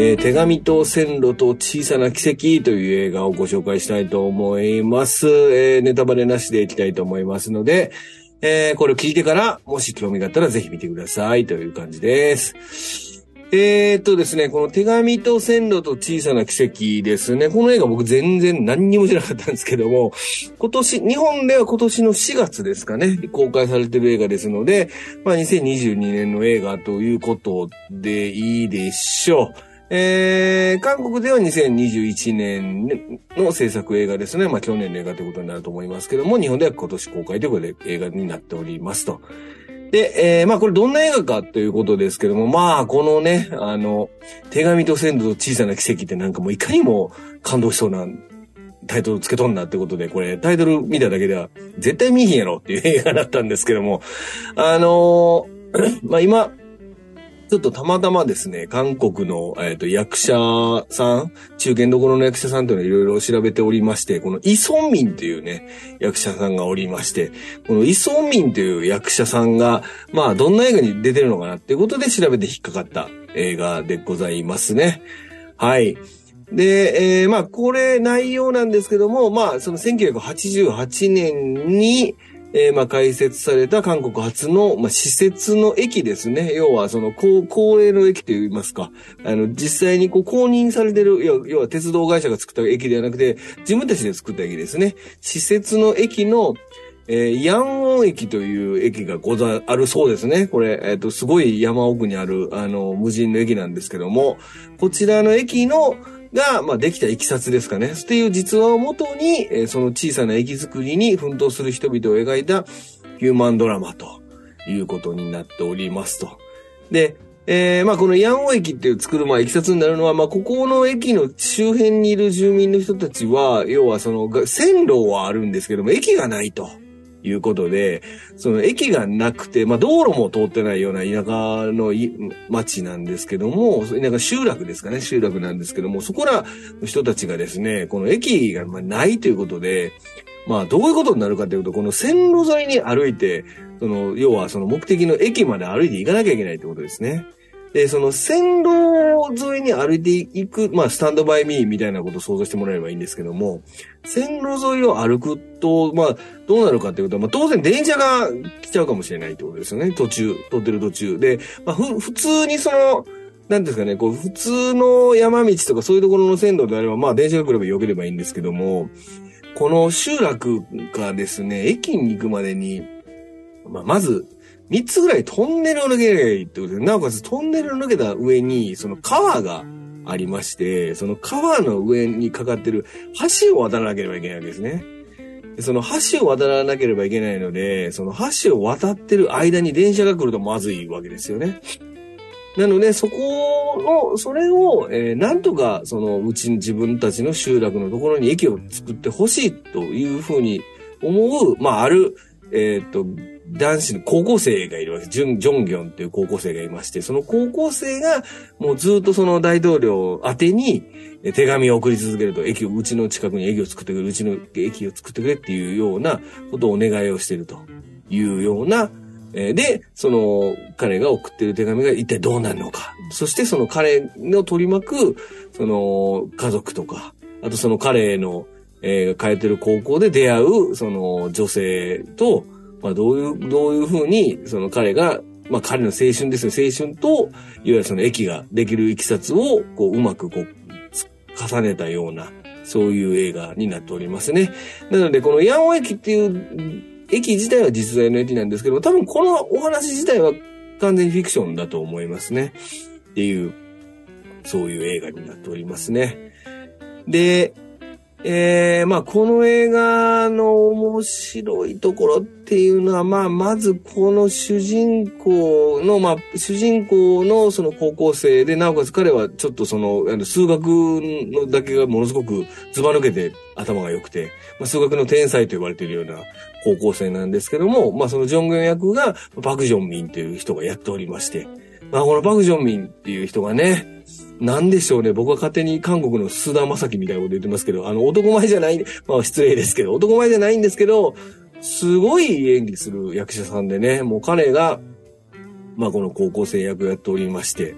えー、手紙と線路と小さな奇跡という映画をご紹介したいと思います。えー、ネタバレなしでいきたいと思いますので、えー、これを聞いてから、もし興味があったらぜひ見てくださいという感じです。えー、っとですね、この手紙と線路と小さな奇跡ですね。この映画僕全然何にも知らなかったんですけども、今年、日本では今年の4月ですかね、公開されてる映画ですので、まあ2022年の映画ということでいいでしょう。えー、韓国では2021年の制作映画ですね。まあ去年の映画ということになると思いますけども、日本では今年公開ということで映画になっておりますと。で、えー、まあこれどんな映画かということですけども、まあこのね、あの、手紙と鮮度と小さな奇跡ってなんかもういかにも感動しそうなタイトルつけとんなってことで、これタイトル見ただけでは絶対見ひんやろっていう映画だったんですけども、あのー、まあ今、ちょっとたまたまですね、韓国の、えっ、ー、と、役者さん、中堅どころの役者さんというのをいろいろ調べておりまして、このイ・ソンミンというね、役者さんがおりまして、このイ・ソンミンという役者さんが、まあ、どんな映画に出てるのかなっていうことで調べて引っかかった映画でございますね。はい。で、えー、まあ、これ内容なんですけども、まあ、その1988年に、えー、まあ、開設された韓国初の、まあ、施設の駅ですね。要は、その、公営の駅と言いますか、あの、実際にこう、公認されてる、要は鉄道会社が作った駅ではなくて、自分たちで作った駅ですね。施設の駅の、えー、ヤンオン駅という駅がござ、あるそうですね。これ、えっ、ー、と、すごい山奥にある、あの、無人の駅なんですけども、こちらの駅の、が、まあ、できたいきさつですかね。っていう実話をもとに、えー、その小さな駅作りに奮闘する人々を描いたヒューマンドラマということになっておりますと。で、えー、まあ、このヤンオ駅っていう作る、まあ、いきさつになるのは、まあ、ここの駅の周辺にいる住民の人たちは、要はその、線路はあるんですけども、駅がないと。いうことで、その駅がなくて、まあ道路も通ってないような田舎の町なんですけども、田舎集落ですかね、集落なんですけども、そこらの人たちがですね、この駅がないということで、まあどういうことになるかというと、この線路沿いに歩いて、その、要はその目的の駅まで歩いて行かなきゃいけないということですね。で、その線路沿いに歩いていく、まあ、スタンドバイミーみたいなことを想像してもらえればいいんですけども、線路沿いを歩くと、まあ、どうなるかっていうと、まあ、当然電車が来ちゃうかもしれないってことですよね。途中、通ってる途中。で、まあ、ふ、普通にその、なんですかね、こう、普通の山道とかそういうところの線路であれば、まあ、電車が来れば良ければいいんですけども、この集落がですね、駅に行くまでに、まあ、まず、三つぐらいトンネルを抜けないってことで、なおかつトンネルを抜けた上に、その川がありまして、その川の上にかかってる橋を渡らなければいけないわけですね。その橋を渡らなければいけないので、その橋を渡ってる間に電車が来るとまずいわけですよね。なので、そこの、それを、えー、なんとか、その、うち自分たちの集落のところに駅を作ってほしいというふうに思う、まあ、ある、えっ、と、男子の高校生がいるわけです。ジュン、ジョンギョンっていう高校生がいまして、その高校生がもうずっとその大統領宛てに手紙を送り続けると、駅を、うちの近くに駅を作ってくれ、うちの駅を作ってくれっていうようなことをお願いをしているというような、で、その彼が送ってる手紙が一体どうなるのか。そしてその彼の取り巻く、その家族とか、あとその彼の、えー、通ってる高校で出会う、その女性と、まあ、どういう、どういうふうに、その彼が、まあ、彼の青春ですね、青春と、いわゆるその駅ができるいきさつを、こう、うまくこう、重ねたような、そういう映画になっておりますね。なので、このヤンオ駅っていう駅自体は実在の駅なんですけど、多分このお話自体は完全にフィクションだと思いますね。っていう、そういう映画になっておりますね。で、えー、まあ、この映画の面白いところっていうのは、まあ、まずこの主人公の、まあ、主人公のその高校生で、なおかつ彼はちょっとその、数学のだけがものすごくずば抜けて頭が良くて、まあ、数学の天才と呼ばれているような高校生なんですけども、まあ、そのジョングン役がパクジョンミンという人がやっておりまして、まあ、このパクジョンミンっていう人がね、なんでしょうね。僕は勝手に韓国の須田正樹みたいなこと言ってますけど、あの、男前じゃない、まあ失礼ですけど、男前じゃないんですけど、すごい演技する役者さんでね、もう彼が、まあこの高校生役をやっておりまして、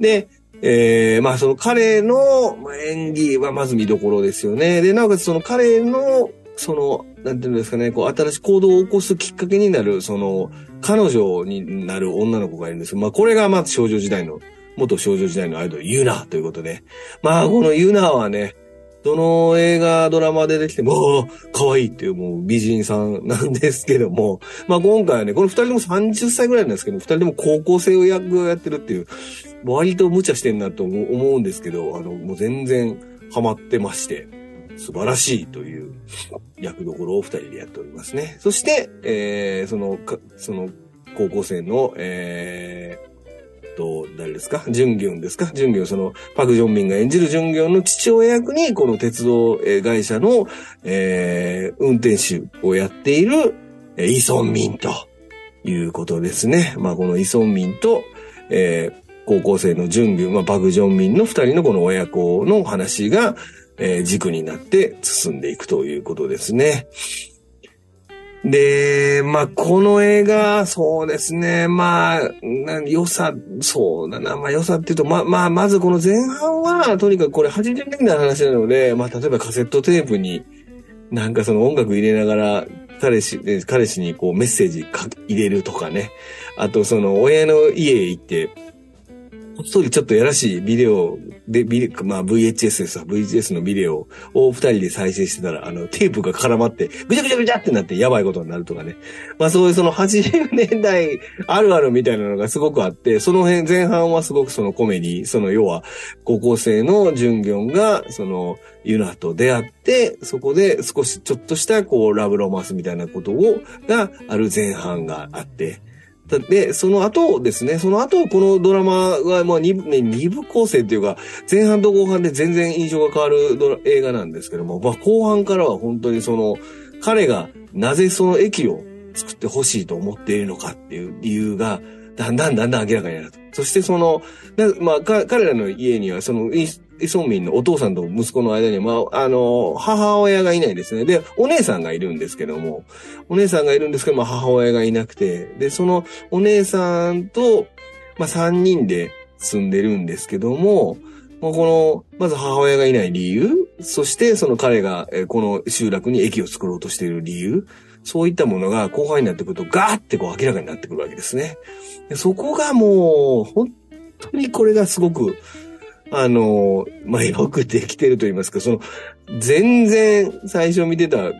で、えー、まあその彼の演技はまず見どころですよね。で、なおかつその彼の、その、なんていうんですかね、こう新しい行動を起こすきっかけになる、その、彼女になる女の子がいるんです。けど、まあこれがまず少女時代の、元少女時代のアイドル、ユナということで。まあこのユナはね、どの映画、ドラマでできても、可愛いっていうもう美人さんなんですけども、まあ今回はね、この二人とも30歳ぐらいなんですけど、二人とも高校生を役をやってるっていう、割と無茶してんなと思うんですけど、あの、もう全然ハマってまして、素晴らしいという役どころを二人でやっておりますね。そして、えー、その、その、高校生の、えー、と、誰ですか？ジュンギョンですか？ジュンギョン、その、パク・ジョンミンが演じるジュンギョンの父親役に、この鉄道会社の、えー、運転手をやっている、イソンミンということですね。まあ、このイソンミンと、えー、高校生のジュンギョン、まあ、パク・ジョンミンの二人のこの親子の話が、えー、軸になって進んでいくということですね。で、まあ、この映画、そうですね。まあ、良さ、そうだな。まあ、良さっていうと、ま、まあ、まずこの前半は、とにかくこれ80年代の話なので、まあ、例えばカセットテープに、なんかその音楽入れながら、彼氏、彼氏にこうメッセージ入れるとかね。あとその親の家へ行って、こっそりちょっとやらしいビデオで、ビデまあ VHS です。VHS のビデオを二人で再生してたら、あの、テープが絡まって、ぐちゃぐちゃぐちゃってなってやばいことになるとかね。まあそういうその80年代あるあるみたいなのがすごくあって、その辺前半はすごくそのコメディ、その要は高校生のジュンギョンが、その、ユナと出会って、そこで少しちょっとしたこうラブロマンスみたいなことを、がある前半があって、で、その後ですね、その後、このドラマが、まあ、二部、ね、二部構成っていうか、前半と後半で全然印象が変わるドラ映画なんですけども、まあ、後半からは本当にその、彼がなぜその駅を作ってほしいと思っているのかっていう理由が、だんだんだんだん明らかになると。そしてその、まあ、彼らの家には、その、イソンミンのお父さんと息子の間に、まあ、あの、母親がいないですね。で、お姉さんがいるんですけども、お姉さんがいるんですけど、まあ、母親がいなくて、で、そのお姉さんと、まあ、三人で住んでるんですけども、まあ、この、まず母親がいない理由、そしてその彼が、この集落に駅を作ろうとしている理由、そういったものが後半になってくるとガーってこう明らかになってくるわけですね。でそこがもう、本当にこれがすごく、あの、まあ、よくできてると言いますか、その、全然最初見てたと、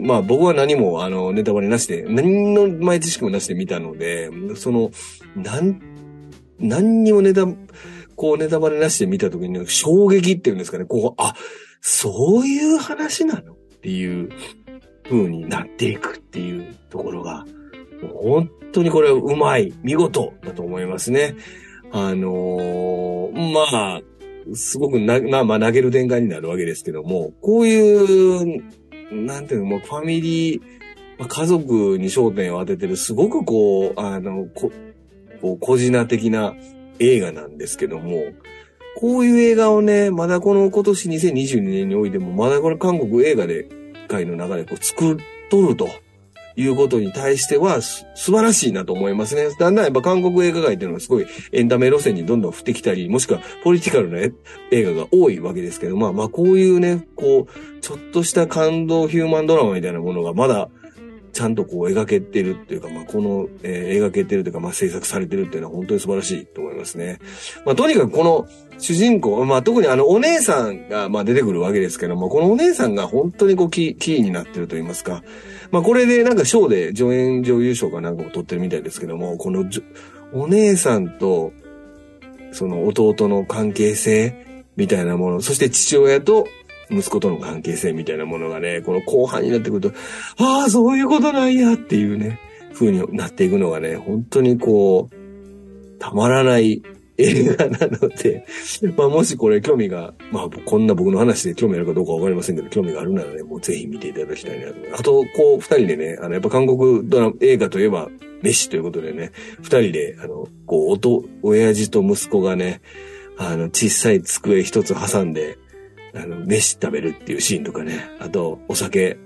まあ僕は何もあのネタバレなしで、何の前知識もなしで見たので、その、なん、何にもネタ、こうネタバレなしで見たときに衝撃っていうんですかね、こう、あ、そういう話なのっていう風になっていくっていうところが、本当にこれはうまい、見事だと思いますね。あのー、まあ、すごくな、まあまあ投げる展開になるわけですけども、こういう、なんていうの、もうファミリー、まあ、家族に焦点を当ててる、すごくこう、あの、こ、こう、小品的な映画なんですけども、こういう映画をね、まだこの今年2022年においても、まだこれ韓国映画で、界の中でこう作っとると。いうことに対しては素晴らしいなと思いますね。だんだんやっぱ韓国映画界っていうのはすごいエンタメ路線にどんどん降ってきたり、もしくはポリティカルな映画が多いわけですけど、まあまあこういうね、こう、ちょっとした感動ヒューマンドラマみたいなものがまだちゃんとこう描けてるっていうか、まあ、この、えー、描けてるというか、まあ、制作されてるっていうのは本当に素晴らしいと思いますね。まあ、とにかくこの主人公、まあ、特にあの、お姉さんが、まあ、出てくるわけですけども、このお姉さんが本当にこう、キー、キーになってると言いますか。まあ、これでなんか賞で助演女優賞かなんかも取ってるみたいですけども、このお姉さんと、その弟の関係性みたいなもの、そして父親と息子との関係性みたいなものがね、この後半になってくると、ああ、そういうことなんやっていうね、風になっていくのがね、本当にこう、たまらない映画なので、まあもしこれ興味が、まあこんな僕の話で興味あるかどうかわかりませんけど、興味があるならね、もうぜひ見ていただきたいなと。あと、こう二人でね、あの、やっぱ韓国ドラマ、映画といえば、飯ということでね、二人で、あの、こう、音、親父と息子がね、あの、小さい机一つ挟んで、あの、飯食べるっていうシーンとかね、あと、お酒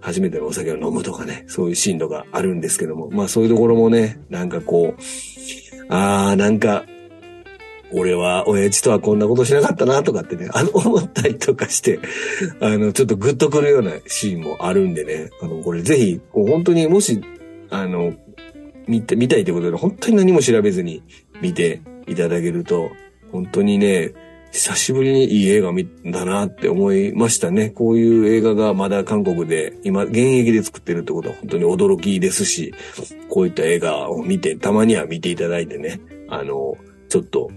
初めてのお酒を飲むとかね、そういうシーンとかあるんですけども、まあそういうところもね、なんかこう、あー、なんか、俺は親父とはこんなことしなかったなとかってね、あの、思ったりとかして、あの、ちょっとグッとくるようなシーンもあるんでね、あの、これぜひ、本当にもし、あの、見て、見たいということで、本当に何も調べずに見ていただけると、本当にね、久しぶりにいい映画見だなって思いましたね。こういう映画がまだ韓国で今現役で作ってるってことは本当に驚きですし、こういった映画を見て、たまには見ていただいてね、あの、ちょっと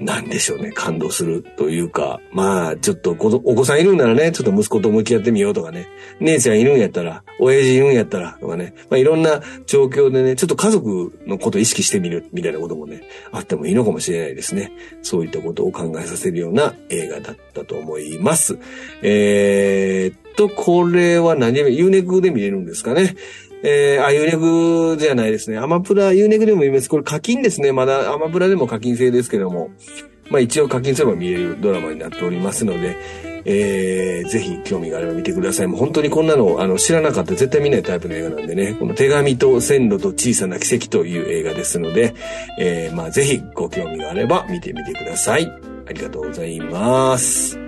なんでしょうね、感動するというか、まあ、ちょっとお子さんいるんならね、ちょっと息子と向き合ってみようとかね、姉ちゃんいるんやったら、親父いるんやったら、とかね、まあいろんな状況でね、ちょっと家族のことを意識してみる、みたいなこともね、あってもいいのかもしれないですね。そういったことを考えさせるような映画だったと思います。えー、っと、これは何で、ユーネクで見れるんですかね。えー、あ、ユーネクじゃないですね。アマプラ、ユーネクでも見ます。これ課金ですね。まだアマプラでも課金制ですけども。まあ一応課金すれば見れるドラマになっておりますので、えー、ぜひ興味があれば見てください。もう本当にこんなのあの知らなかった絶対見ないタイプの映画なんでね、この手紙と線路と小さな奇跡という映画ですので、えー、まあぜひご興味があれば見てみてください。ありがとうございます。